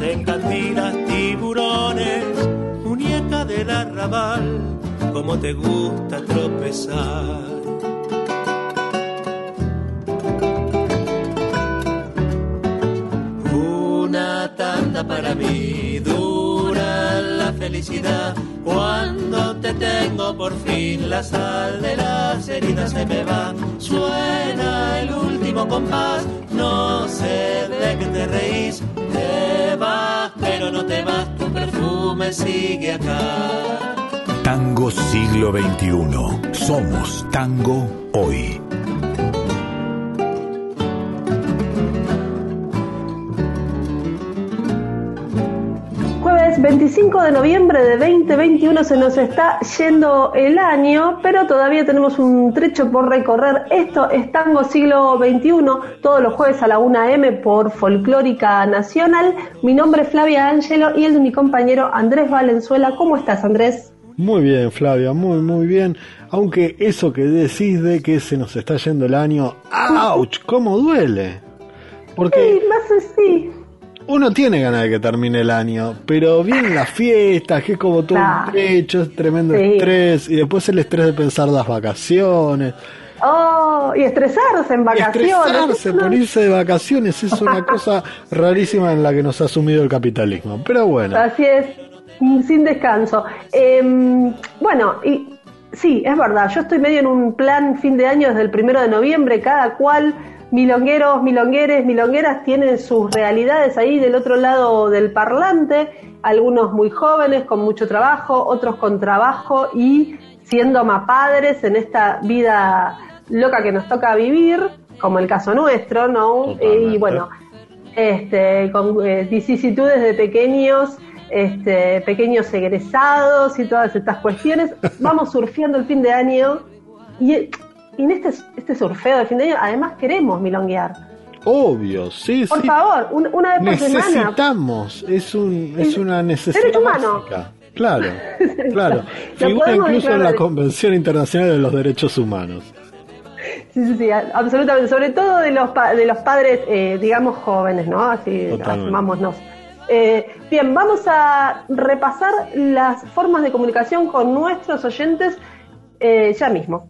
En cantinas tiburones. Muñeca del arrabal, como te gusta Siglo XXI. Somos Tango hoy. Jueves 25 de noviembre de 2021 se nos está yendo el año, pero todavía tenemos un trecho por recorrer. Esto es Tango Siglo XXI, todos los jueves a la 1 m por Folclórica Nacional. Mi nombre es Flavia Ángelo y el de mi compañero Andrés Valenzuela. ¿Cómo estás, Andrés? Muy bien, Flavia, muy, muy bien. Aunque eso que decís de que se nos está yendo el año, ¡ouch! ¿Cómo duele? Porque Sí, más así. uno tiene ganas de que termine el año, pero vienen las fiestas, que es como todo Claro. un trecho, es tremendo Sí. estrés, y después el estrés de pensar las vacaciones. Oh, y estresarse en vacaciones. Estresarse por irse de vacaciones es una cosa rarísima en la que nos ha sumido el capitalismo. Pero bueno, Así es, sin descanso. Em, bueno, y sí, es verdad, yo estoy medio en un plan fin de año desde el primero de noviembre, cada cual, milongueros, milongueres, milongueras, tienen sus realidades ahí del otro lado del parlante, algunos muy jóvenes, con mucho trabajo, otros con trabajo y siendo más padres en esta vida loca que nos toca vivir, como el caso nuestro, ¿no? Totalmente. y bueno, este, con eh, vicisitudes de pequeños, este, pequeños egresados y todas estas cuestiones. Vamos surfeando el fin de año y, y en este, este surfeo de fin de año además queremos milonguear. obvio, sí, Por sí. favor, un- una vez por semana. Necesitamos, es, un, es una necesidad Derecho humano. Claro, claro. Figura incluso en la. Convención Internacional de los Derechos Humanos. Sí, sí, sí, absolutamente. Sobre todo de los, pa- de los padres, eh, digamos, jóvenes, ¿no? Así, asumámonos. Eh, bien, vamos a repasar las formas de comunicación con nuestros oyentes eh, ya mismo.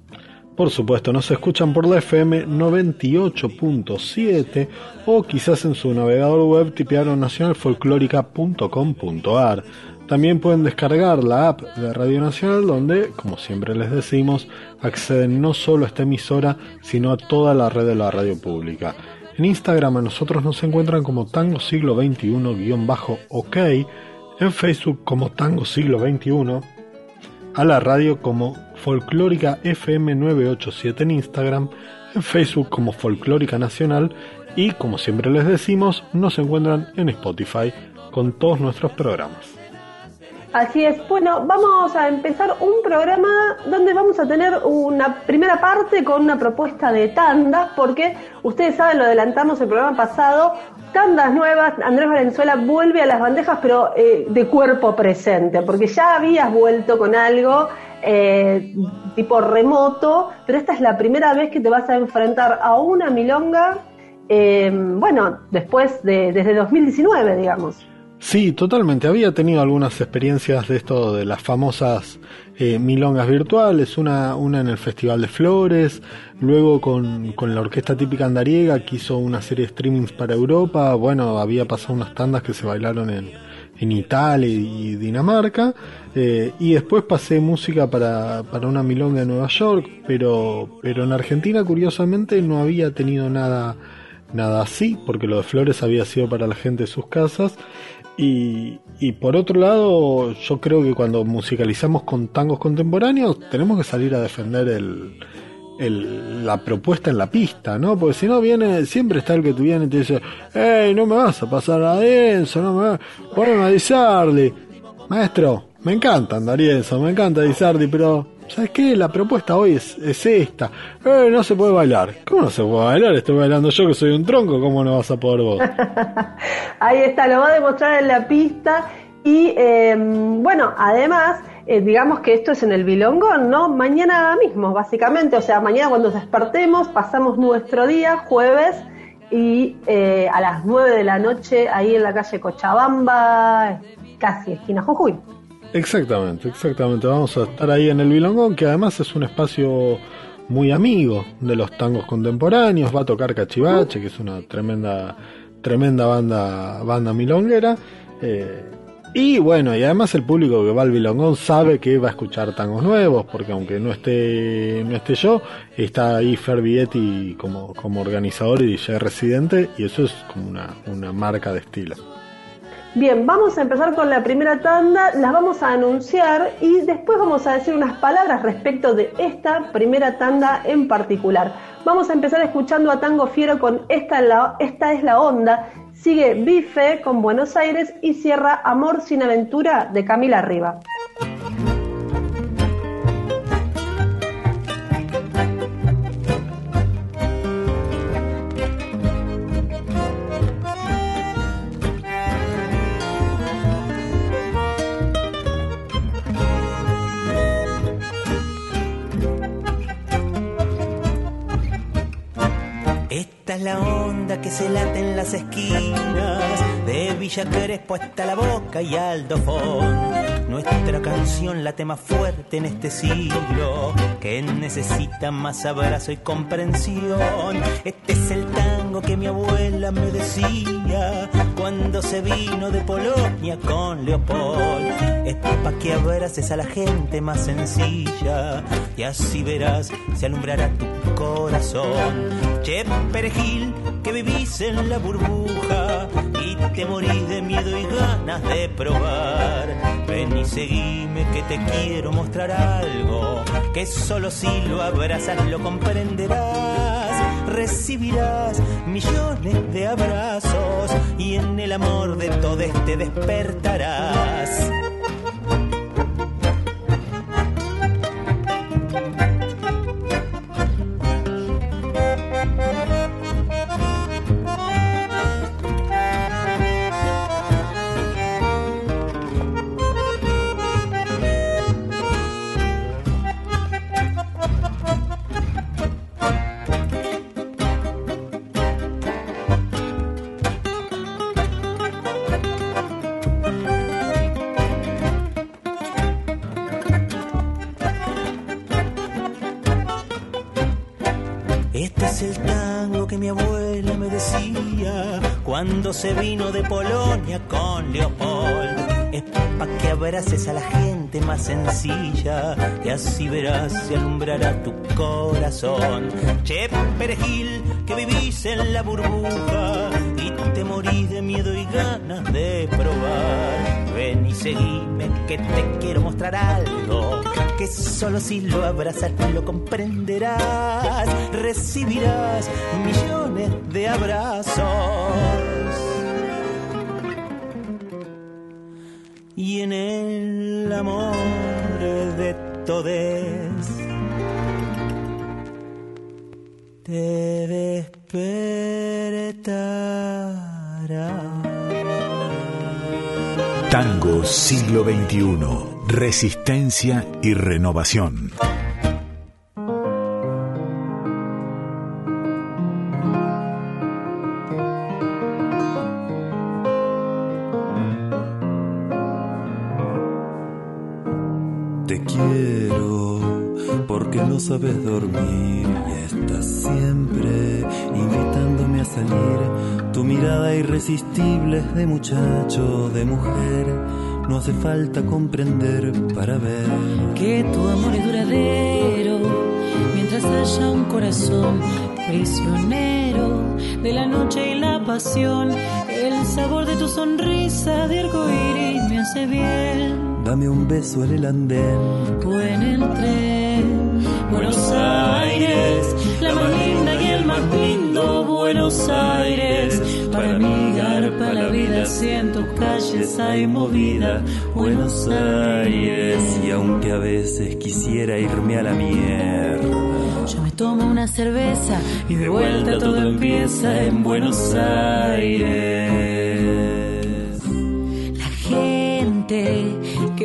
Por supuesto, nos escuchan por la FM 98.7 o quizás en su navegador web tipearon nacionalfolclórica.com.ar. También pueden descargar la app de Radio Nacional donde, como siempre les decimos, acceden no solo a esta emisora, sino a toda la red de la radio pública. En Instagram a nosotros nos encuentran como Tango Siglo XXI-OK, en Facebook como Tango Siglo XXI, a la radio como Folclórica FM 987 en Instagram, en Facebook como Folclórica Nacional. Y, como siempre les decimos, nos encuentran en Spotify con todos nuestros programas. Así es. Bueno, vamos a empezar un programa donde vamos a tener una primera parte con una propuesta de tandas, porque ustedes saben, lo adelantamos el programa pasado, tandas nuevas, Andrés Valenzuela vuelve a las bandejas, pero eh, de cuerpo presente, porque ya habías vuelto con algo eh, tipo remoto, pero esta es la primera vez que te vas a enfrentar a una milonga, eh, bueno, después de, desde 2019, digamos. Sí, totalmente. Había tenido algunas experiencias de esto de las famosas eh, milongas virtuales, una, una en el Festival de Flores, luego con, con la Orquesta Típica Andariega que hizo una serie de streamings para Europa, bueno, había pasado unas tandas que se bailaron en, en Italia y Dinamarca, eh, y después pasé música para, para una milonga en Nueva York, pero, pero en Argentina curiosamente no había tenido nada nada así, porque lo de Flores había sido para la gente de sus casas. Y, y por otro lado, yo creo que cuando musicalizamos con tangos contemporáneos, tenemos que salir a defender el, la propuesta en la pista, ¿no? Porque si no viene, siempre está el que tú vienes y te dice, hey, no me vas a pasar a denso, no me vas, poneme a. Maestro, me encanta andar eso, me encanta Dizardi, pero ¿sabes qué? La propuesta hoy es, es esta. Eh, no se puede bailar. ¿Cómo no se puede bailar? Estoy bailando yo que soy un tronco, ¿cómo no vas a poder vos? Ahí está, lo va a demostrar en la pista. Y eh, bueno, además, eh, digamos que esto es en el Bilongón, ¿no? Mañana mismo, básicamente. O sea, mañana cuando despertemos, pasamos nuestro día, jueves, y eh, a las 9 de la noche, ahí en la calle Cochabamba, casi esquina Jujuy. Exactamente, exactamente. Vamos a estar ahí en el Bilongón, que además es un espacio muy amigo de los tangos contemporáneos. Va a tocar Cachivache, que es una tremenda, tremenda banda, banda milonguera. Eh, y bueno, y además el público que va al Bilongón sabe que va a escuchar tangos nuevos, porque aunque no esté, no esté yo, está ahí Fer Vietti como, como organizador y DJ residente, y eso es como una, una marca de estilo. Bien, vamos a empezar con la primera tanda, las vamos a anunciar y después vamos a decir unas palabras respecto de esta primera tanda en particular. Vamos a empezar escuchando a Tango Fiero con Esta, la, esta es la onda, sigue Bife con Buenos Aires y cierra Amor sin aventura de Camila Riva. Es la onda que se late en las esquinas de Villa Crespo hasta la boca y Aldo Fon. Nuestra canción late más fuerte en este siglo que necesita más abrazo y comprensión. Este es el tango que mi abuela me decía cuando se vino de Polonia con Leopold. Es pa' que abraces a la gente más sencilla y así verás, se alumbrará tu corazón. Che, perejil, que vivís en la burbuja y te morís de miedo y ganas de probar. Ven y seguime que te quiero mostrar algo que solo si lo abrazas lo comprenderás. Recibirás millones de abrazos y en el amor de todos te despertarás. Se vino de Polonia con Leopold. Es pa' que abraces a la gente más sencilla y así verás se alumbrará tu corazón. Che, perejil, que vivís en la burbuja y te morís de miedo y ganas de probar. Ven y seguime que te quiero mostrar algo que solo si lo abrazas lo comprenderás. Recibirás millones de abrazos. Y en el amor de todes te despertarás. Tango siglo XXI. Resistencia y renovación. De muchacho, de mujer. No hace falta comprender para ver que tu amor es duradero. Mientras mientras haya un corazón prisionero de la noche y la pasión. El sabor de tu sonrisa de arcoíris me hace bien. Dame un beso en el andén. O en el tren. Buenos Aires, la más linda y el más lindo. Buenos Aires, para mi garpa la vida si en tus calles hay movida. Buenos Aires, Y aunque a veces quisiera irme a la mierda. yo me tomo una cerveza y de vuelta todo empieza en Buenos Aires.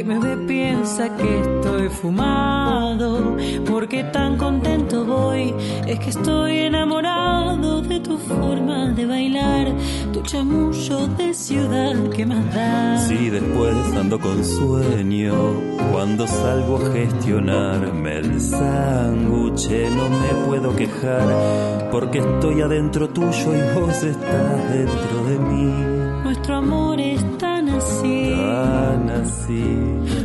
Me ve piensa que estoy fumado, porque tan contento voy, es que estoy enamorado de tu forma de bailar, tu chamullo de ciudad que más da. Si después ando con sueño, cuando salgo a gestionarme el sándwich, no me puedo quejar, porque estoy adentro tuyo y vos estás dentro de mí. Nuestro amor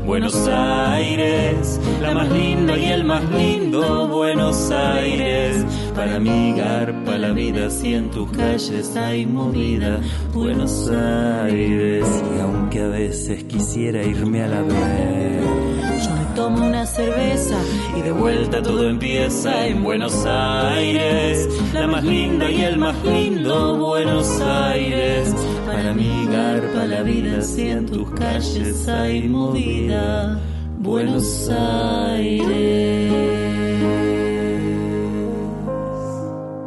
Buenos Aires, la más linda y el más lindo Buenos Aires. Para mi garpa la vida si en tus calles hay movida. Buenos Aires, Y aunque a veces quisiera irme a la vez. Tomo una cerveza y de vuelta todo empieza en Buenos Aires. La más linda y el más lindo Buenos Aires. Para mi garpa la vida si en tus calles hay movida. Buenos Aires.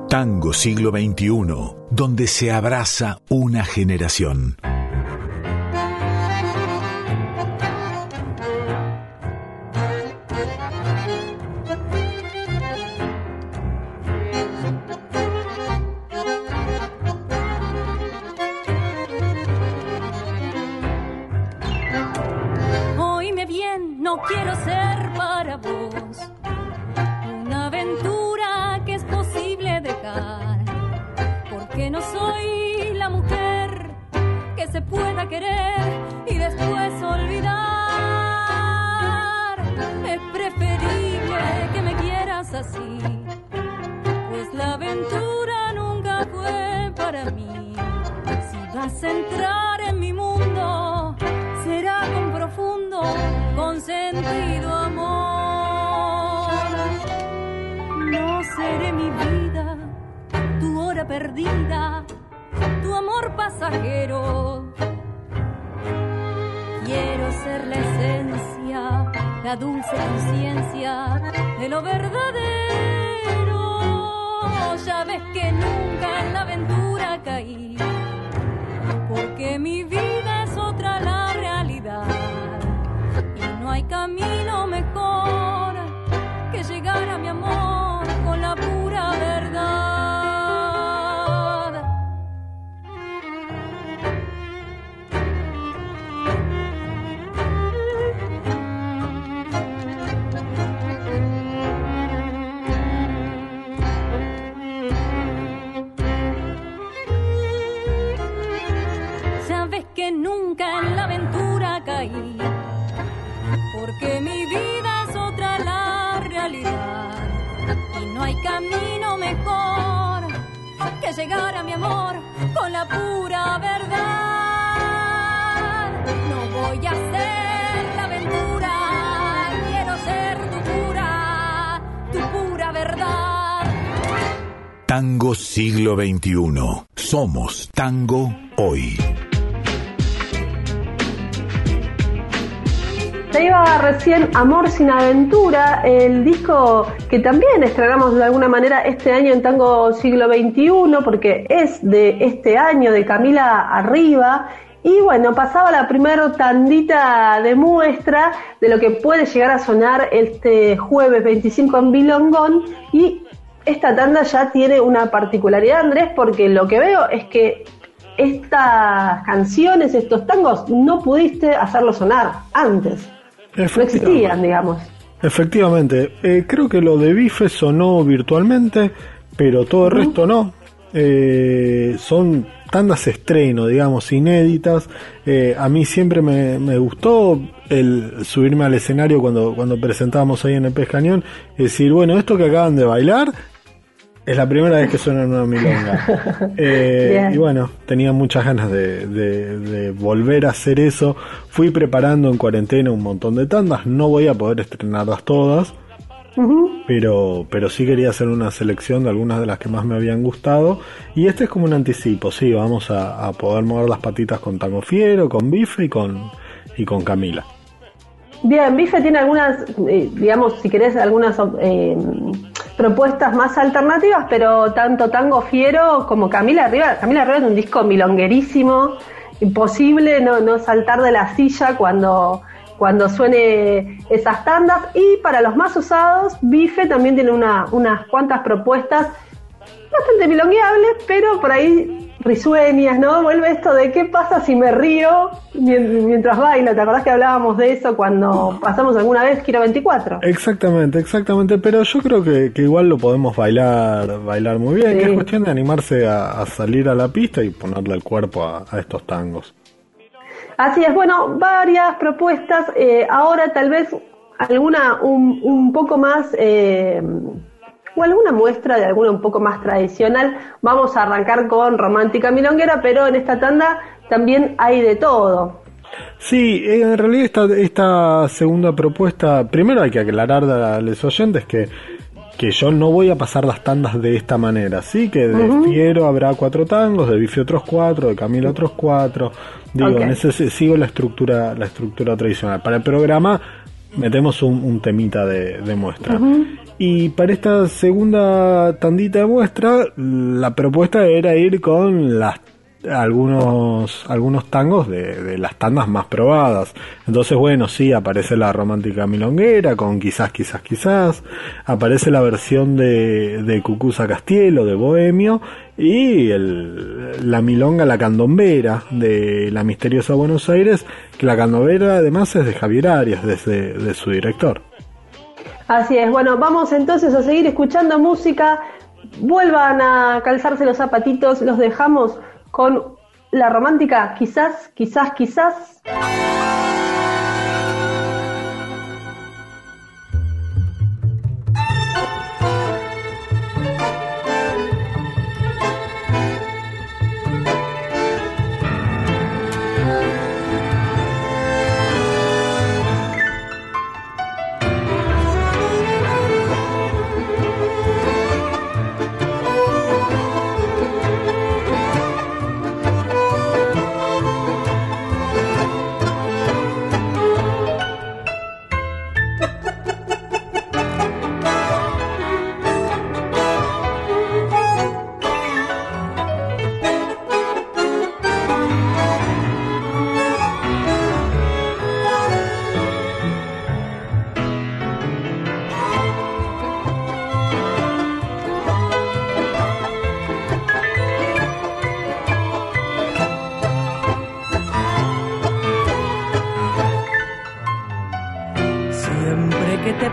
Tango siglo XXI, donde se abraza una generación. Perdida, tu amor pasajero. Quiero ser la esencia, la dulce conciencia de lo verdadero. Ya ves que nunca en la aventura caí porque mi vida es otra la realidad y no hay camino mejor que llegar a mi amor nunca en la aventura caí, porque mi vida es otra la realidad y no hay camino mejor que llegar a mi amor con la pura verdad. No voy a ser la aventura, quiero ser tu pura, tu pura verdad. Tango siglo XXI. Somos tango hoy. Se iba recién Amor sin Aventura, el disco que también estrenamos de alguna manera este año en Tango Siglo XXI, porque es de este año, de Camila Arriba. Y bueno, pasaba la primera tandita de muestra de lo que puede llegar a sonar este jueves 25 en Bilongón. Y esta tanda ya tiene una particularidad, Andrés, porque lo que veo es que estas canciones, estos tangos, no pudiste hacerlos sonar antes. No existían, digamos. Efectivamente, eh, creo que lo de Bife sonó virtualmente, pero todo el resto no. eh, son tandas estreno, digamos, inéditas. Eh, a mí siempre me, me, gustó el subirme al escenario cuando, cuando presentábamos ahí en el Pez Cañón y decir, bueno, esto que acaban de bailar es la primera vez que suena en una milonga. Eh, y bueno, tenía muchas ganas de, de, de, volver a hacer eso. Fui preparando en cuarentena un montón de tandas. No voy a poder estrenarlas todas. Pero, pero sí quería hacer una selección de algunas de las que más me habían gustado. Y este es como un anticipo, sí, vamos a, a poder mover las patitas con Tango Fiero, con Bife y con, y con Camila. Bien, Bife tiene algunas, eh, digamos, si querés, algunas eh, propuestas más alternativas, pero tanto Tango Fiero como Camila Arriba, Camila Arriba es un disco milonguerísimo, imposible no, no saltar de la silla cuando cuando suene esas tandas. Y para los más usados, Bife también tiene una, unas cuantas propuestas bastante milongueables, pero por ahí risueñas, ¿no? Vuelve esto de qué pasa si me río mientras bailo. ¿Te acordás que hablábamos de eso cuando pasamos alguna vez Quiero 24? Exactamente, exactamente. Pero yo creo que, que igual lo podemos bailar bailar muy bien, sí. que es cuestión de animarse a, a, salir a la pista y ponerle el cuerpo a, a estos tangos. Así es, bueno, varias propuestas. Eh, ahora tal vez alguna un, un poco más, eh, o alguna muestra de alguna un poco más tradicional. Vamos a arrancar con Romántica Milonguera, pero en esta tanda también hay de todo. Sí, en realidad esta, esta segunda propuesta, primero hay que aclarar a los oyentes que que yo no voy a pasar las tandas de esta manera, sí, que de uh -huh. Fiero habrá cuatro tangos, de Bifi otros cuatro, de Camila otros cuatro, digo, okay. en ese sigo la estructura, la estructura tradicional. Para el programa metemos un, un temita de, de muestra. Uh -huh. Y para esta segunda tandita de muestra, la propuesta era ir con las algunos algunos tangos de, de, las tandas más probadas. Entonces, bueno, sí, aparece la romántica milonguera con quizás, quizás, quizás. Aparece la versión de, de Cucuza Castielo, de Bohemio. Y el, la milonga, la candombera de la misteriosa Buenos Aires, que la candombera además es de Javier Arias, desde de su director. Así es, bueno, vamos entonces a seguir escuchando música. Vuelvan a calzarse los zapatitos, los dejamos con la romántica, quizás, quizás, quizás.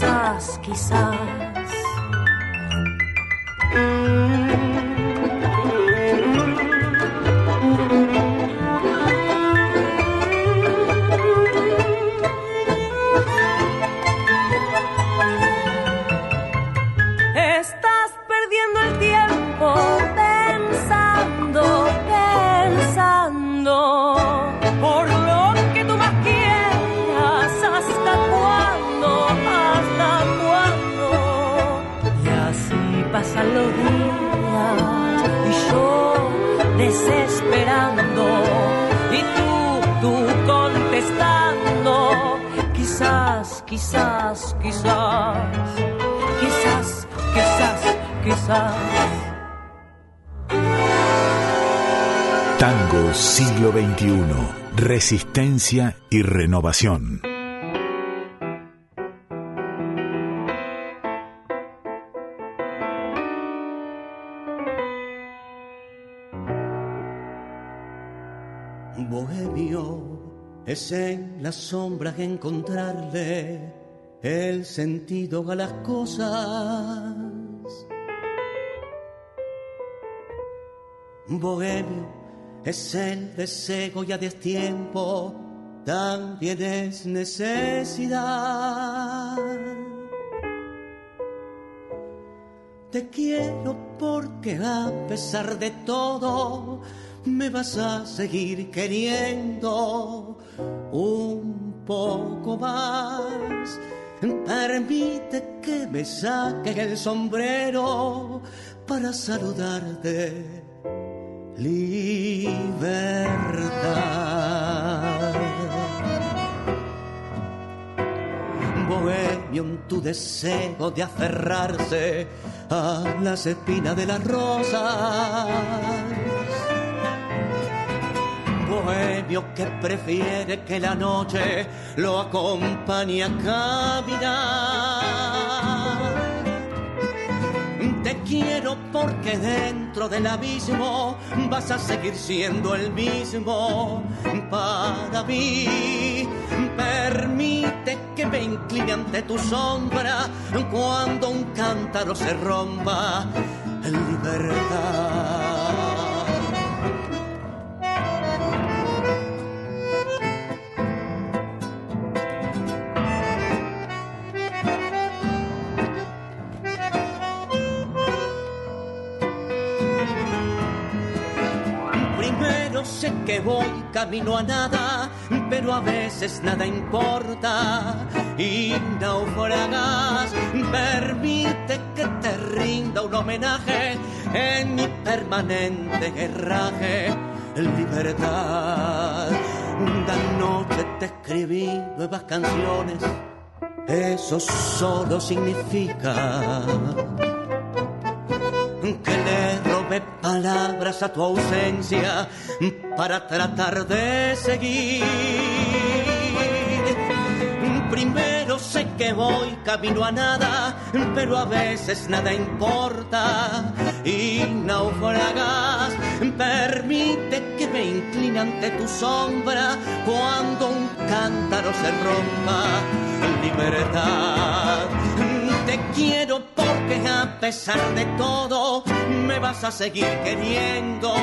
más quieres. Quizás, quizás, quizás, quizás, quizás, quizás. Tango siglo XXI. Resistencia y renovación. En las sombras encontrarle el sentido a las cosas. Bohemio es el deseo y a destiempo, también es necesidad. Te quiero porque a pesar de todo, me vas a seguir queriendo un poco más. Permite que me saque el sombrero para saludarte. Libertad. Bohemio, tu deseo de aferrarse a las espinas de las rosas bohemio que prefiere que la noche lo acompañe a caminar. Te quiero porque dentro del abismo vas a seguir siendo el mismo para mí. Permite que me incline ante tu sombra cuando un cántaro se rompa en libertad. Que voy camino a nada, pero a veces nada importa. Y naufragas, permite que te rinda un homenaje en mi permanente guerraje. Libertad, la noche te escribí nuevas canciones, eso solo significa que le palabras a tu ausencia para tratar de seguir. Primero sé que voy camino a nada, pero a veces nada importa y naufragas. Permite que me incline ante tu sombra cuando un cántaro se rompa. Libertad quiero porque a pesar de todo me vas a seguir queriendo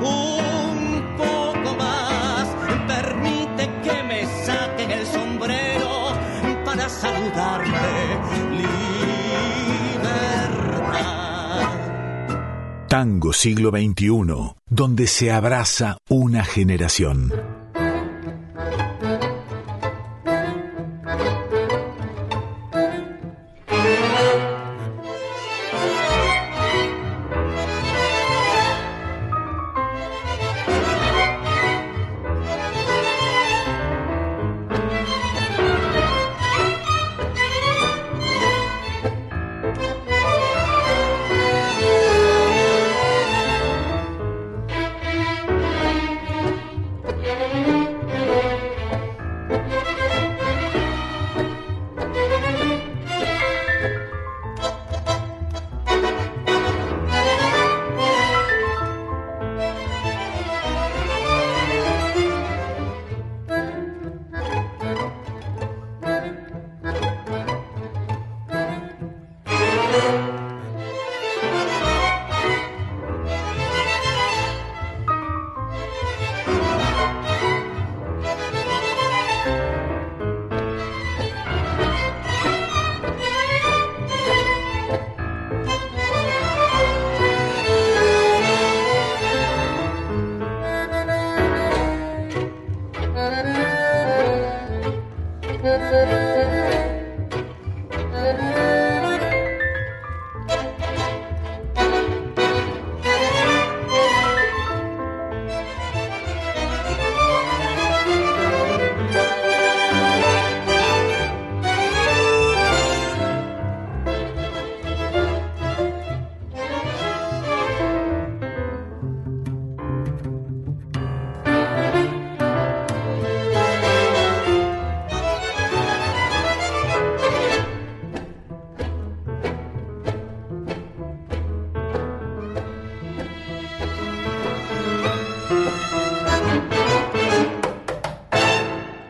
un poco más. Permite que me saquen el sombrero para saludarte. Libertad. Tango siglo XXI, donde se abraza una generación.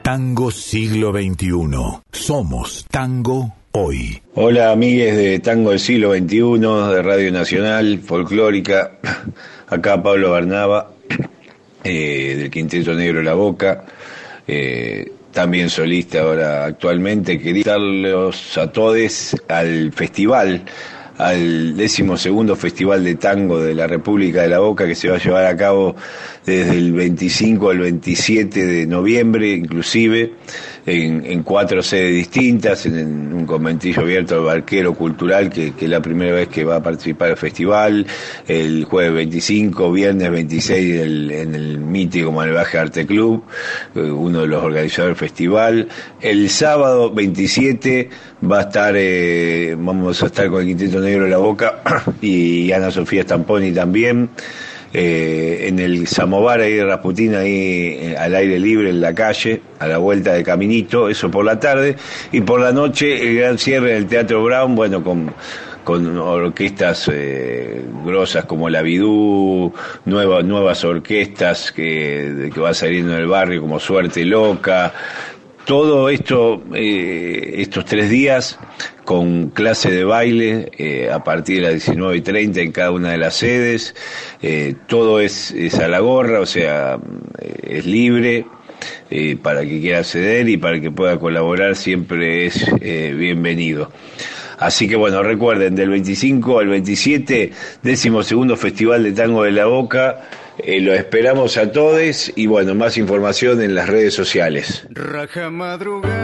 Tango siglo XXI. Somos tango hoy. Hola amigues de Tango del siglo XXI, de Radio Nacional, Folclórica. Acá Pablo Barnaba, eh, del Quinteto Negro La Boca. Eh, también solista ahora actualmente. Quería invitarlos a todos al festival al décimo segundo Festival de Tango de la República de la Boca que se va a llevar a cabo desde el 25 al 27 de noviembre, inclusive en, cuatro sedes distintas, en, un conventillo abierto al barquero cultural, que, es la primera vez que va a participar del festival, el jueves 25, viernes 26 en el mítico Malvaje Arte Club, eh, uno de los organizadores del festival, el sábado 27 va a estar, eh, vamos a estar con el Quinteto Negro de la Boca y Ana Sofía Stamponi también. Eh, en el Samovar ahí de Rasputín, ahí eh, al aire libre en la calle, a la vuelta de Caminito, eso por la tarde, y por la noche el gran cierre en el Teatro Brown, bueno, con, con orquestas eh, grosas como la Bidú, nuevas, nuevas orquestas que, que van saliendo en el barrio como Suerte Loca, todo esto, eh, estos tres días, con clase de baile eh, a partir de las 19 y 30 en cada una de las sedes. Eh, todo es, a la gorra, o sea, es libre. para que quiera acceder y para que pueda colaborar siempre es bienvenido. Así que bueno, recuerden, del 25 al 27, décimo segundo Festival de Tango de la Boca, eh, lo esperamos a todos y bueno, más información en las redes sociales. Raja madrugadas,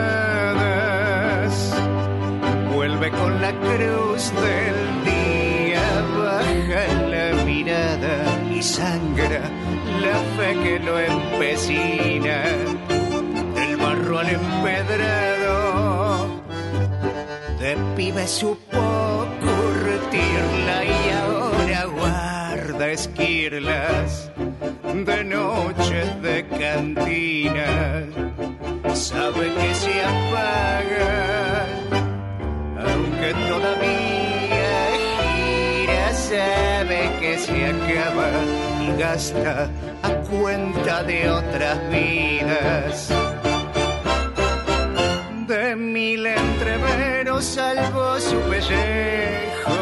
vuelve con la cruz del día, baja la mirada y sangra la fe que lo empecina, del barro al empedrado, de pibe supo esquirlas de noches de cantina, sabe que se apaga, aunque todavía gira, sabe que se acaba y gasta a cuenta de otras vidas. De mil entreveros salvo su pellejo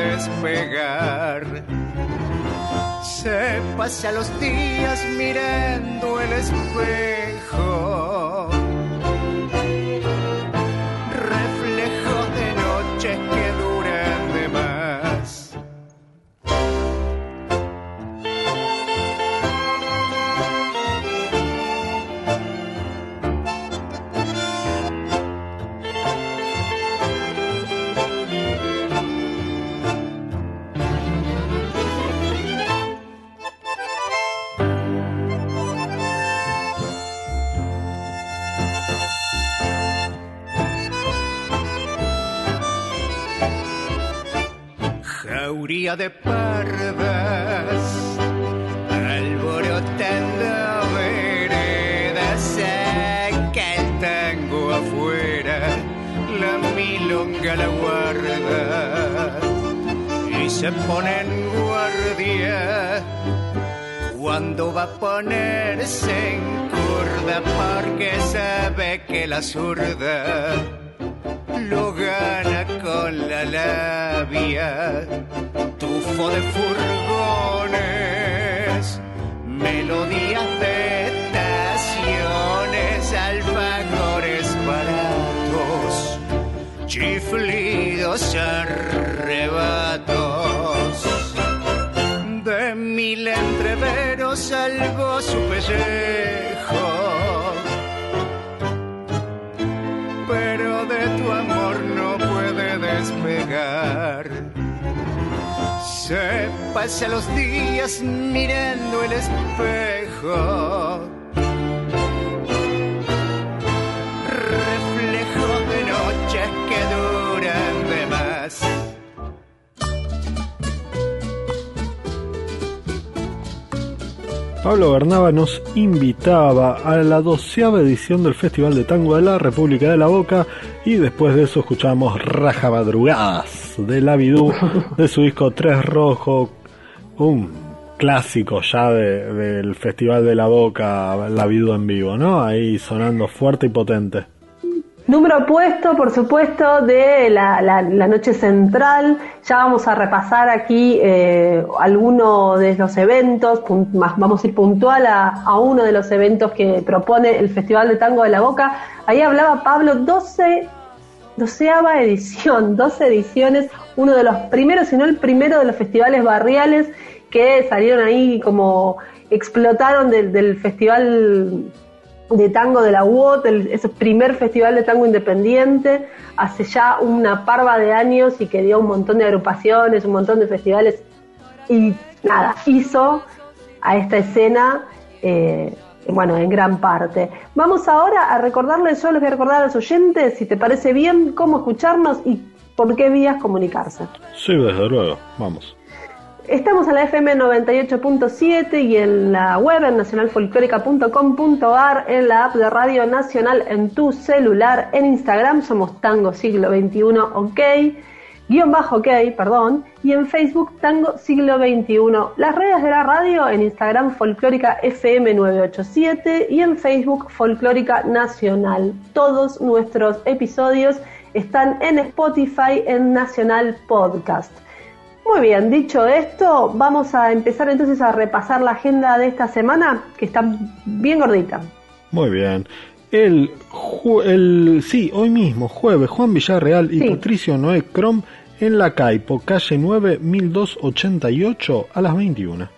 despegar. Se pasa los días mirando el espejo de pardas, alborotando veredas, saca el tango afuera, la milonga la guarda. Y se pone en guardia cuando va a ponerse en curda porque sabe que la zurda lo gana con la labia tufo de furgones, melodías de estaciones, alfajores baratos, chiflidos arrebatos. De mil entreveros salvo su pellejo, se pasa los días mirando el espejo. Reflejo de noches que duran de más. Pablo Bernaba nos invitaba a la doceava edición del Festival de Tango de la República de la Boca y después de eso escuchamos Raja Madrugadas de la Bidú de su disco Tres Rojo, un clásico ya de- del Festival de la Boca, la Viuda en vivo, ¿no? Ahí sonando fuerte y potente. Número opuesto, por supuesto, de la, la- noche central. Ya vamos a repasar aquí eh, algunos de los eventos, vamos a ir puntual a, a uno de los eventos que propone el Festival de Tango de la Boca. Ahí hablaba Pablo, 12, doceava edición, 12 ediciones, uno de los primeros, si no el primero de los festivales barriales que salieron ahí como explotaron del festival de tango de la UOT, el, ese primer festival de tango independiente, hace ya una parva de años y que dio un montón de agrupaciones, un montón de festivales y nada, hizo a esta escena, eh, bueno, en gran parte. Vamos ahora a recordarles, yo les voy a recordar a los oyentes, si te parece bien, cómo escucharnos y por qué vías comunicarse. Sí, desde luego, vamos. Estamos en la FM 98.7 y en la web en nacionalfolclórica.com.ar, en la app de Radio Nacional en tu celular, en Instagram somos Tango Siglo XXI OK, guion bajo OK, perdón, y en Facebook Tango Siglo XXI. Las redes de la radio en Instagram Folclórica FM 987 y en Facebook Folclórica Nacional. Todos nuestros episodios están en Spotify en Nacional Podcast. Muy bien, dicho esto, vamos a empezar entonces a repasar la agenda de esta semana, que está bien gordita. Muy bien. El sí, hoy mismo, jueves, Juan Villarreal y Sí. Patricio Noé Crom en la Caipo, calle 9, 1288 a las 21.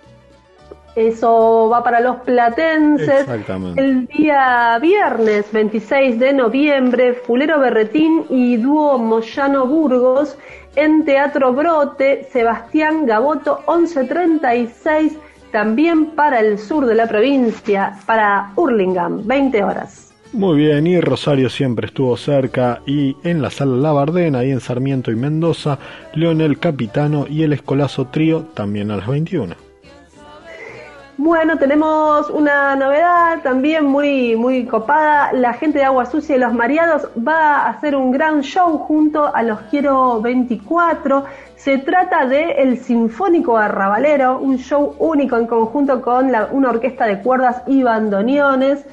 Eso va para los platenses. Exactamente. El día viernes 26 de noviembre, Fulero Berretín y Dúo Moyano Burgos en Teatro Brote, Sebastián Gaboto 1136, también para el sur de la provincia, para Hurlingham, 20 horas. Muy bien, y Rosario siempre estuvo cerca y en la sala Labardén, ahí en Sarmiento y Mendoza, Leonel Capitano y el Escolazo Trío también a las 21. Bueno, tenemos una novedad también muy, muy copada. La gente de Agua Sucia y los Mareados va a hacer un gran show junto a los Quiero 24. Se trata de El Sinfónico Arrabalero, un show único en conjunto con una orquesta de cuerdas y bandoneones.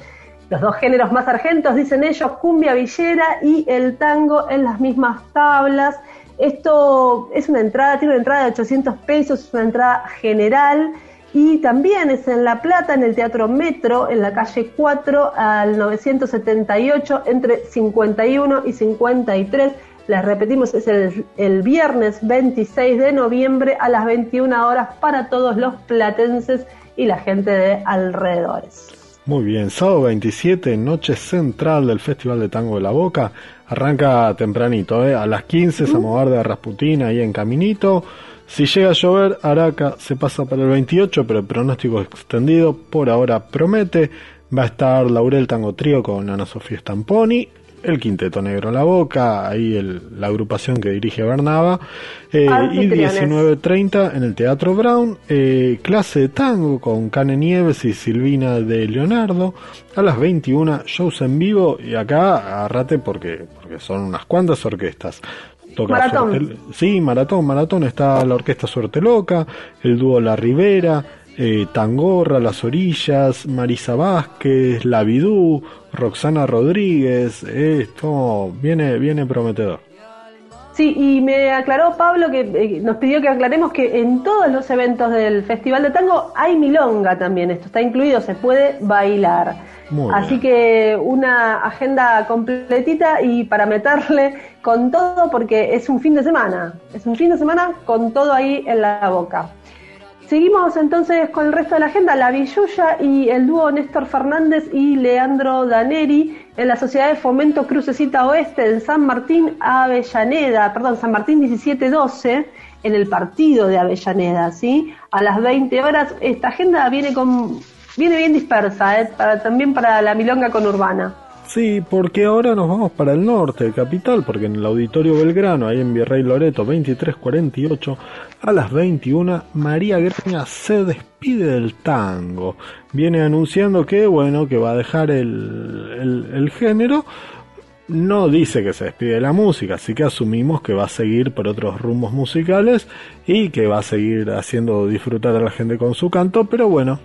Los dos géneros más argentos, dicen ellos, cumbia villera y el tango en las mismas tablas. Esto es una entrada, tiene una entrada de 800 pesos, es una entrada general y también es en La Plata, en el Teatro Metro, en la calle 4 al 978, entre 51 y 53. Les repetimos, es el, el viernes 26 de noviembre a las 21 horas para todos los platenses y la gente de alrededores. Muy bien, sábado 27, noche central del Festival de Tango de la Boca. Arranca tempranito, ¿eh? a las 15, Samovar de Rasputín, ahí en Caminito. Si llega a llover, Araca se pasa para el 28, pero el pronóstico extendido por ahora promete. Va a estar Laurel Tango Trío con Ana Sofía Stamponi, el Quinteto Negro La Boca, ahí el- la agrupación que dirige Bernaba, eh, y Anfitriones. 19.30 en el Teatro Brown, eh, clase de tango con Cane Nieves y Silvina de Leonardo, a las 21 shows en vivo y acá agarrate porque, porque son unas cuantas orquestas. Toca Maratón. Suerte- sí, maratón, maratón, está la orquesta Suerte Loca, el dúo La Rivera, eh, Tangorra, Las Orillas, Marisa Vázquez, La Vidú, Roxana Rodríguez, eh, esto viene, viene prometedor. Sí, y me aclaró Pablo que eh, nos pidió que aclaremos que en todos los eventos del Festival de Tango hay milonga también, esto está incluido, se puede bailar. Muy Así bien. que una agenda completita y para meterle con todo porque es un fin de semana, es un fin de semana con todo ahí en la boca. Seguimos entonces con el resto de la agenda, la Villuya y el dúo Néstor Fernández y Leandro Daneri en la Sociedad de Fomento Crucecita Oeste en San Martín Avellaneda, perdón, San Martín 1712 en el partido de Avellaneda, ¿sí? A las 20 horas esta agenda viene con viene bien dispersa, ¿eh? para, también para la milonga conurbana. Sí, porque ahora nos vamos para el norte Capital, porque en el Auditorio Belgrano, ahí en Virrey Loreto, 2348, a las 21, María Greña se despide del tango. Viene anunciando que, bueno, que va a dejar el, el, el género. no dice que se despide de la música, así que asumimos que va a seguir por otros rumbos musicales y que va a seguir haciendo disfrutar a la gente con su canto, pero bueno,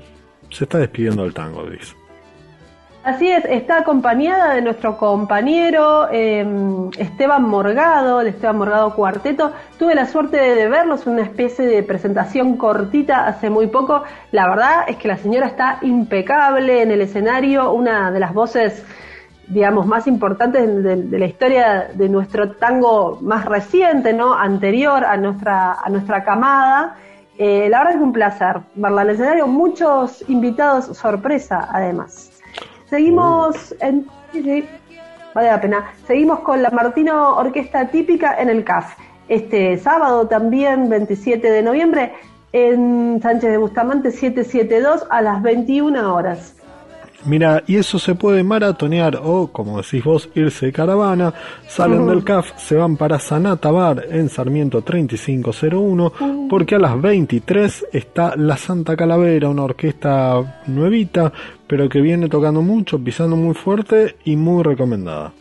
se está despidiendo del tango, dice. Así es, está acompañada de nuestro compañero eh, Esteban Morgado, el Esteban Morgado Cuarteto. Tuve la suerte de verlos, una especie de presentación cortita hace muy poco. La verdad es que la señora está impecable en el escenario, una de las voces, digamos, más importantes de, de la historia de nuestro tango más reciente, ¿no? Anterior a nuestra, a nuestra camada. Eh, la verdad es un placer verla en el escenario, muchos invitados sorpresa además. Seguimos en. Vale la pena. Seguimos con la Martino Orquesta Típica en el CAF. Este sábado también, 27 de noviembre, en Sánchez de Bustamante 772 a las 21 horas. Mira, y eso se puede maratonear o, como decís vos, irse de caravana, salen del CAF, se van para Sanata Bar en Sarmiento 3501, porque a las 23 está La Santa Calavera, una orquesta nuevita, pero que viene tocando mucho, pisando muy fuerte y muy recomendada.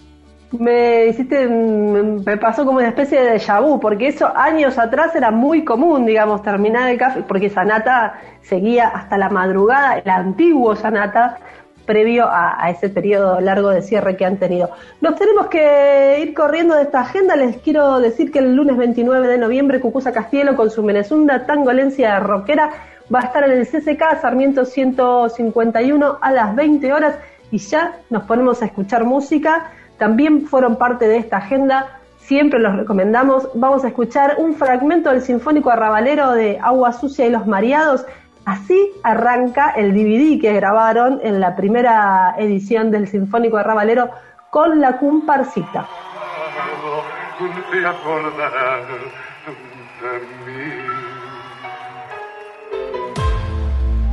Me hiciste, me pasó como una especie de déjà vu, porque eso años atrás era muy común, digamos, terminar el CAF, porque Sanata seguía hasta la madrugada, el antiguo Sanata, previo a, ese periodo largo de cierre que han tenido. Nos tenemos que ir corriendo de esta agenda. Les quiero decir que el lunes 29 de noviembre Cucusa Castielo con su Menezunda Tangolencia Rockera va a estar en el CCK Sarmiento 151 a las 20 horas y ya nos ponemos a escuchar música. También fueron parte de esta agenda, siempre los recomendamos. Vamos a escuchar un fragmento del Sinfónico Arrabalero de Agua Sucia y los Mareados Así arranca el DVD que grabaron en la primera edición del Sinfónico de Rabalero con la comparsita.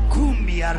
Cumbia.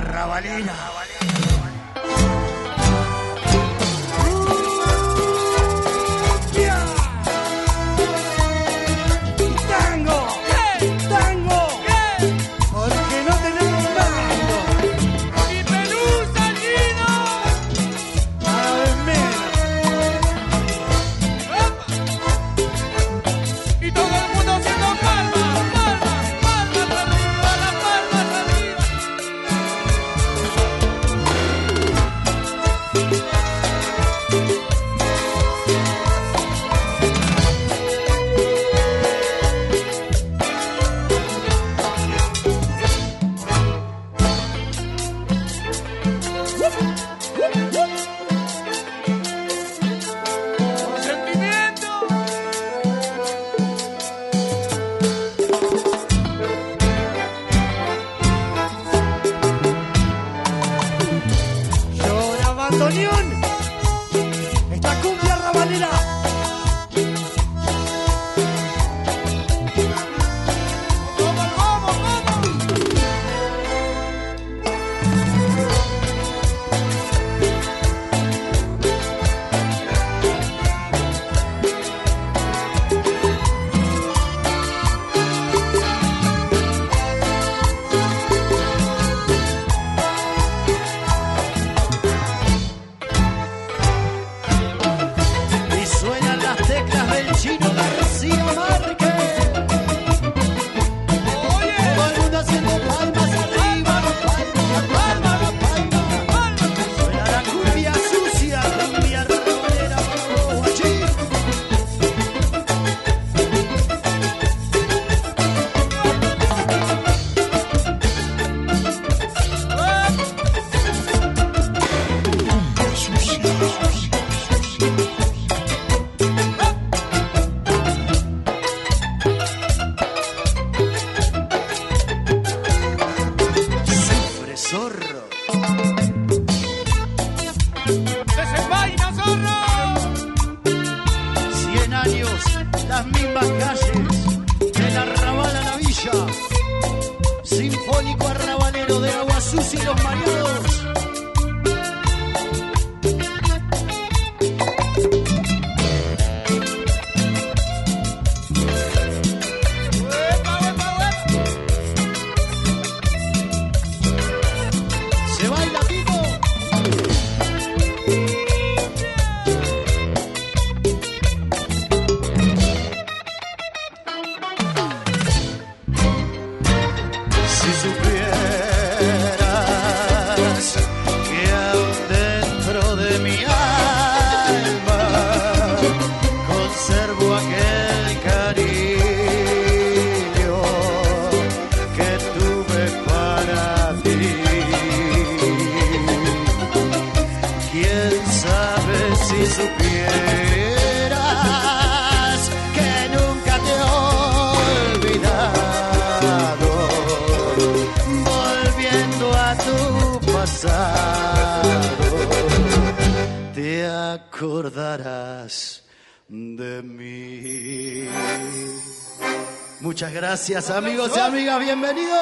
Gracias amigos y amigas, bienvenidos.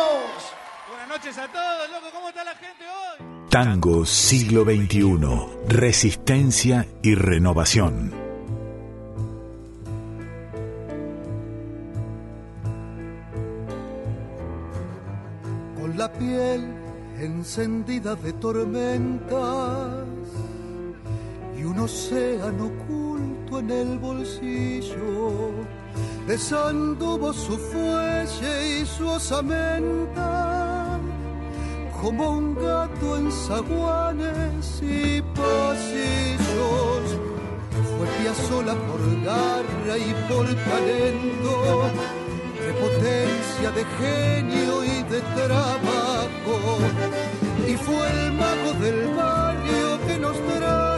Buenas noches a todos, loco, ¿cómo está la gente hoy? Tango siglo XXI. Resistencia y renovación. con la piel encendida de tormentas y un océano oculto en el bolsillo. Desanduvo su y su como un gato en zaguanes y pasillos. Fue Piazzolla por garra y por talento, de potencia, de genio y de trabajo. Y fue el mago del barrio que nos trajo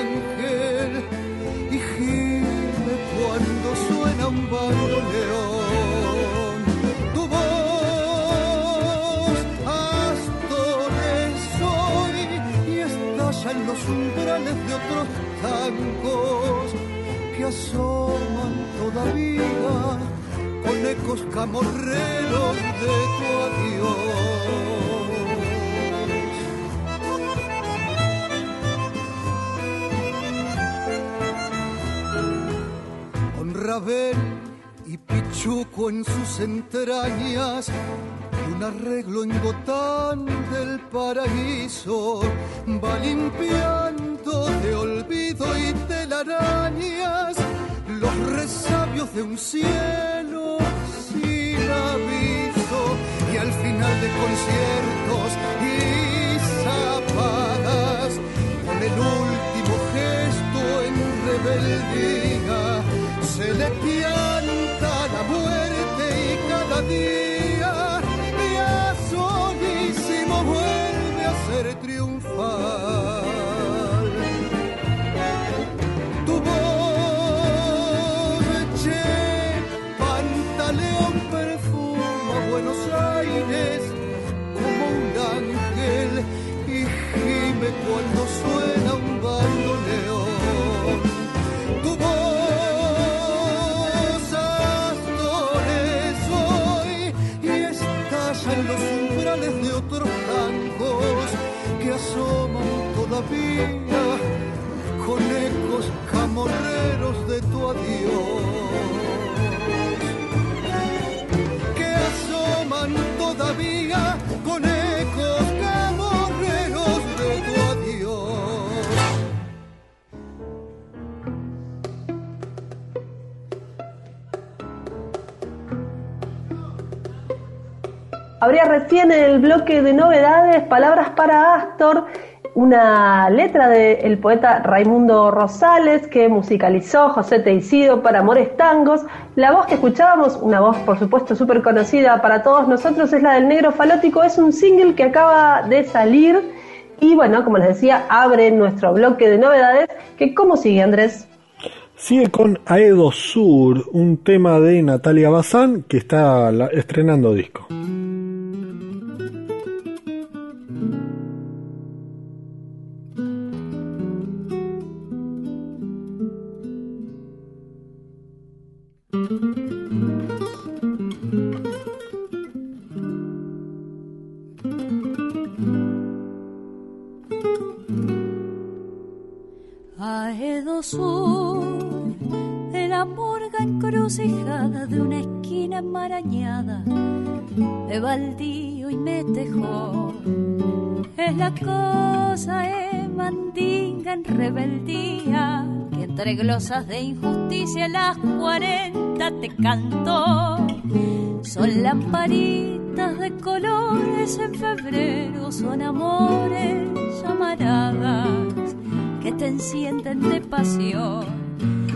ángel y gime cuando suena un bandoneón. Tu voz, Astores hoy y estalla en los umbrales de otros tangos que asoman todavía con ecos camorreros de tu adiós. Y Pichuco en sus entrañas y un arreglo en botán del paraíso va limpiando de olvido y telarañas los resabios de un cielo sin aviso y al final de conciertos y zapadas con el último gesto en rebeldía se le pianta la muerte y cada día Recién en el bloque de novedades palabras para Astor, una letra del poeta Raimundo Rosales que musicalizó José Teicido para Amores Tangos. La voz que escuchábamos, una voz por supuesto súper conocida para todos nosotros, es la del Negro Falótico. Es un single que acaba de salir y bueno, como les decía, abre nuestro bloque de novedades. Que ¿Cómo sigue Andrés? Sigue con Aedo Sur, un tema de Natalia Bazán que está estrenando disco. Es la cosa, eh, mandinga en rebeldía, que entre glosas de injusticia las cuarenta te cantó. Son lamparitas de colores en febrero, son amores llamaradas que te encienden de pasión.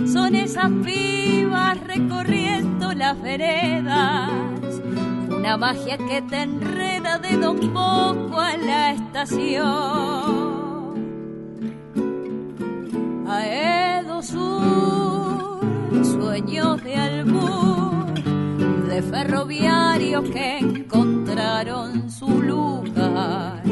Son esas vivas recorriendo las veredas, una magia que te enreda de Don Bosco a la estación. Aedo Sur, sueños de albur, de ferroviarios que encontraron su lugar.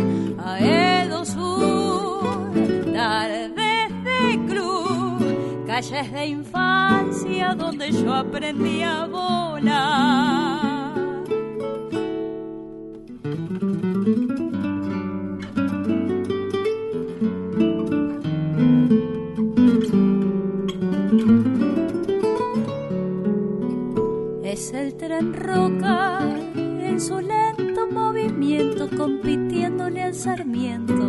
Aedo Sur, tardes de cruz, calles de infancia donde yo aprendí a volar. Tren roca en su lento movimiento compitiéndole al sarmiento.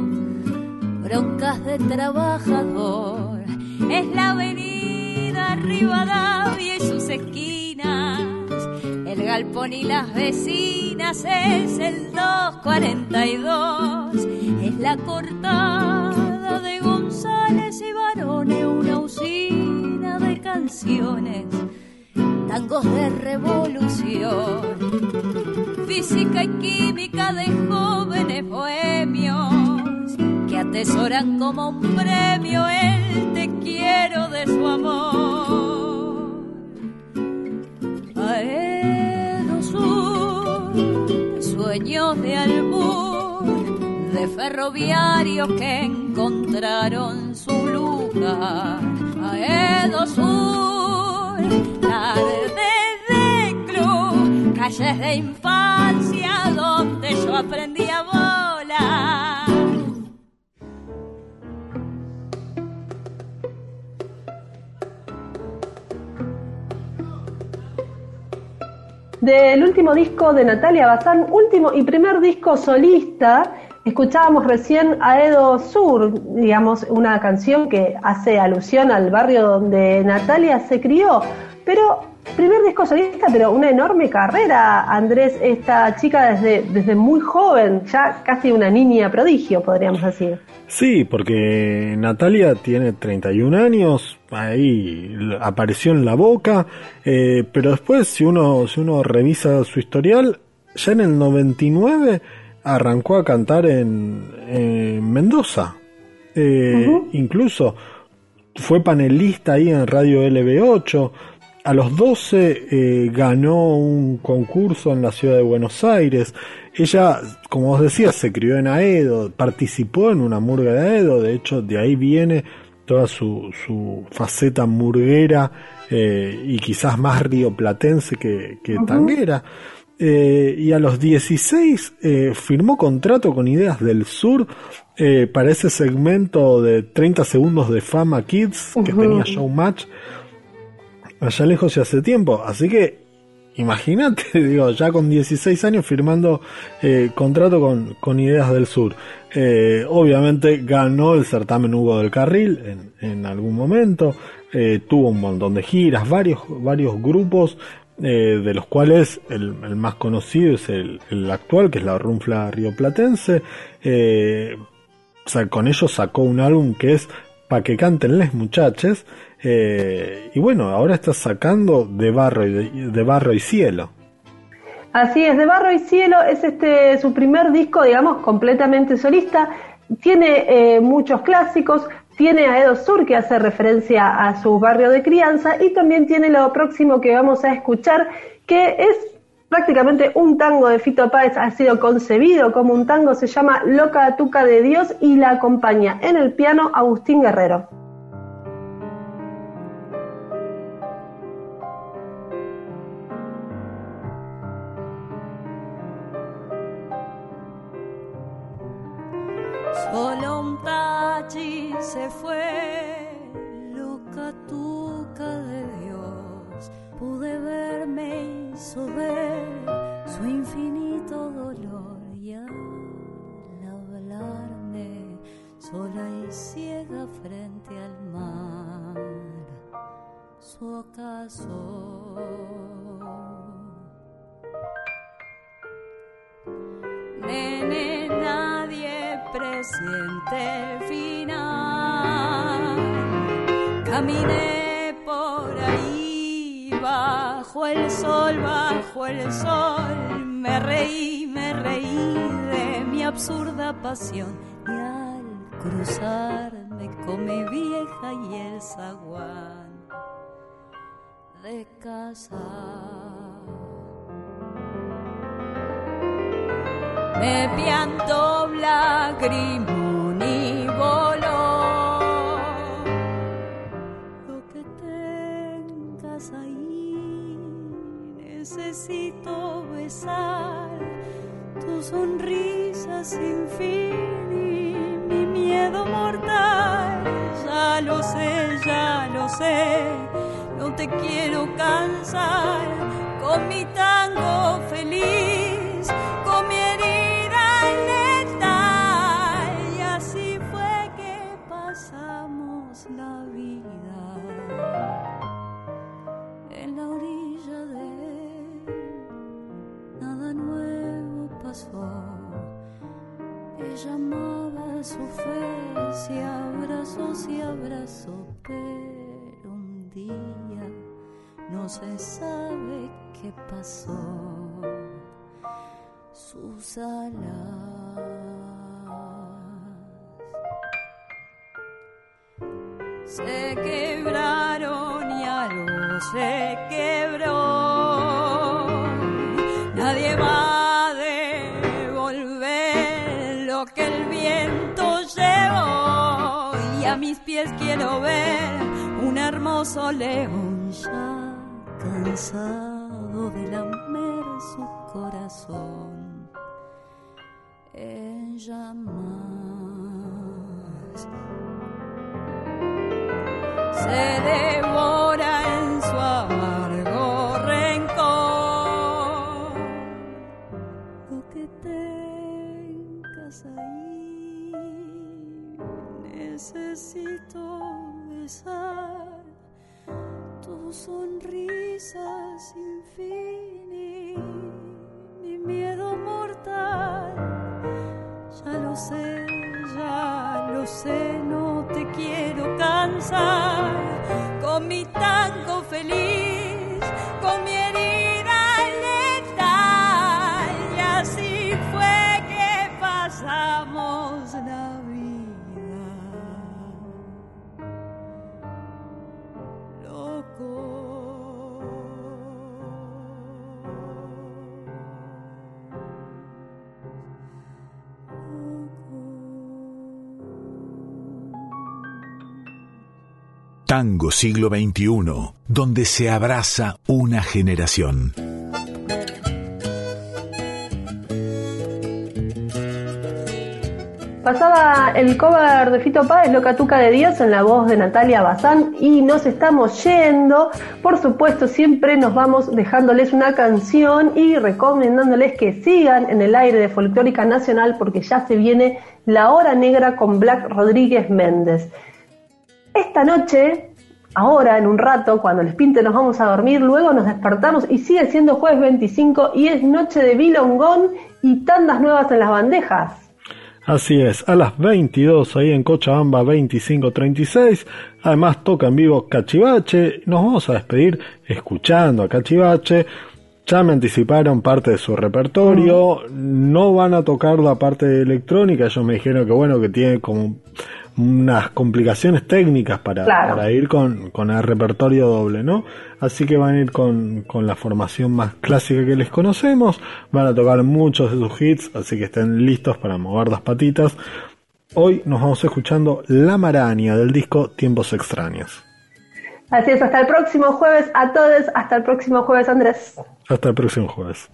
Broncas de trabajador. Es la avenida Rivadavia y sus esquinas. El galpón y las vecinas es el 242. Es la cortada de González y Barone, una usina de canciones tangos de revolución, física y química de jóvenes bohemios que atesoran como un premio el te quiero de su amor. Aedo Sur, sueños de albur, de ferroviarios que encontraron su lugar. Aedo Sur, club, calles de infancia donde yo aprendí a volar. Del último disco de Natalia Bazán, último y primer disco solista, escuchábamos recién a Edo Sur, digamos, una canción que hace alusión al barrio donde Natalia se crió. Pero, primer disco solista, pero una enorme carrera, Andrés, esta chica desde, desde muy joven, ya casi una niña prodigio, podríamos decir. Sí, porque Natalia tiene 31 años, ahí apareció en la boca, eh, pero después si uno, si uno revisa su historial, ya en el 99 arrancó a cantar en, en Mendoza. Eh, Incluso fue panelista ahí en Radio LB8. A los 12 eh, ganó un concurso en la ciudad de Buenos Aires. Ella, como vos decías, se crió en Aedo, participó en una murga de Aedo, de hecho de ahí viene toda su, su faceta murguera eh, y quizás más rioplatense que, que tanguera. Eh, y a los 16 eh, firmó contrato con Ideas del Sur eh, para ese segmento de 30 segundos de fama Kids que Ujú. tenía Showmatch allá lejos y hace tiempo. Así que imagínate, digo, ya con 16 años firmando eh, contrato con, con Ideas del Sur. Eh, obviamente ganó el certamen Hugo del Carril en, algún momento. eh, tuvo un montón de giras, varios, varios grupos. de los cuales el, más conocido es el, actual, que es la Runfla Rioplatense. Con ellos sacó un álbum que es Pa' que canten les muchaches. Eh, y bueno, ahora está sacando de barro y, de, barro y cielo. Así es, De Barro y Cielo es este su primer disco, digamos, completamente solista. Tiene eh, muchos clásicos, tiene a Edo Sur que hace referencia a su barrio de crianza y también tiene lo próximo que vamos a escuchar, que es prácticamente un tango de Fito Páez, ha sido concebido como un tango, se llama Loca Tuca de Dios y la acompaña en el piano Agustín Guerrero. Solo un tachi se fue, loca tuca de Dios. Pude verme y ver su infinito dolor y al hablarme sola y ciega frente al mar, su ocaso. Presiente el final. Caminé por ahí bajo el sol, bajo el sol. Me reí, me reí de mi absurda pasión. Y al cruzarme con mi vieja y el zaguán de casa. me piantó lagrimón y voló. Lo que tengas ahí, necesito besar tu sonrisa sin fin y mi miedo mortal. Ya lo sé, ya lo sé, no te quiero cansar con mi tango feliz, Ella amaba su fe, se abrazó, se abrazó, pero un día no se sabe qué pasó. Sus alas se quebraron y algo se quebró. Quiero ver un hermoso león ya cansado de lamer su corazón. En llamas Tango siglo XXI, donde se abraza una generación. Pasaba el cover de Fito Páez, Loca Tuca de Dios, en la voz de Natalia Bazán y nos estamos yendo. Por supuesto, siempre nos vamos dejándoles una canción y recomendándoles que sigan en el aire de Folclórica Nacional porque ya se viene la hora negra con Black Rodríguez Méndez. Esta noche, ahora en un rato, cuando les pinte nos vamos a dormir, luego nos despertamos y sigue siendo jueves 25 y es noche de bilongón y tandas nuevas en las bandejas. Así es, a las 22 ahí en Cochabamba 2536. Además toca en vivo Cachivache. Nos vamos a despedir escuchando a Cachivache. Ya me anticiparon parte de su repertorio. No van a tocar la parte electrónica. Ellos me dijeron que bueno, que tiene como unas complicaciones técnicas para, Claro. para ir con, con el repertorio doble, ¿no? Así que van a ir con, con la formación más clásica que les conocemos, van a tocar muchos de sus hits, así que estén listos para mover las patitas. Hoy nos vamos escuchando La Maraña del disco Tiempos Extraños. Así es, hasta el próximo jueves a todos, hasta el próximo jueves Andrés. Hasta el próximo jueves.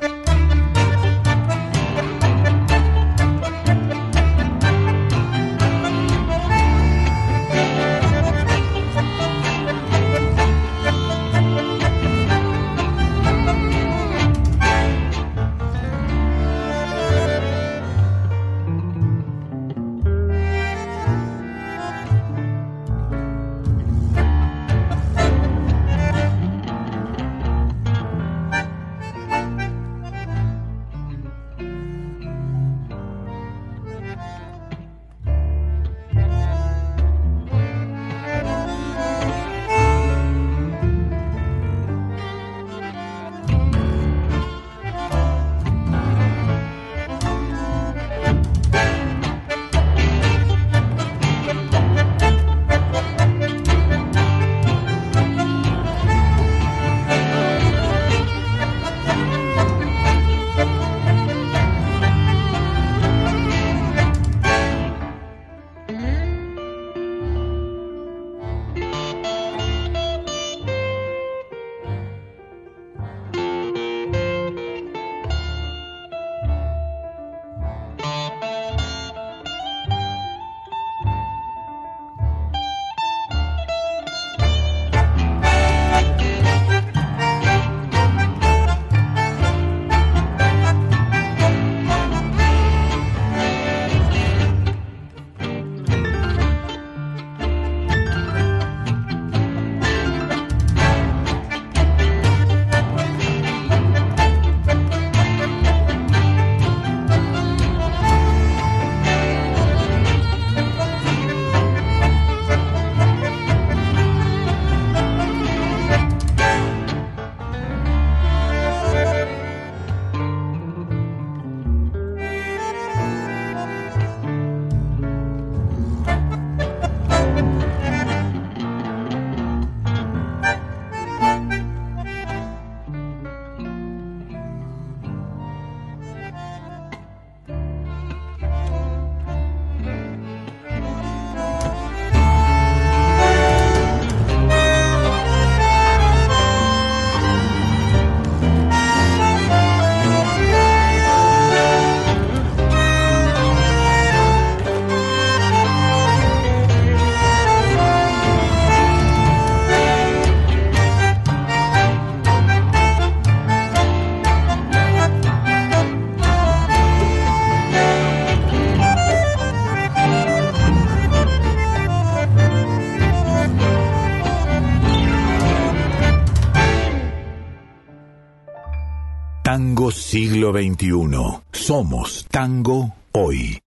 Siglo XXI. Somos tango hoy.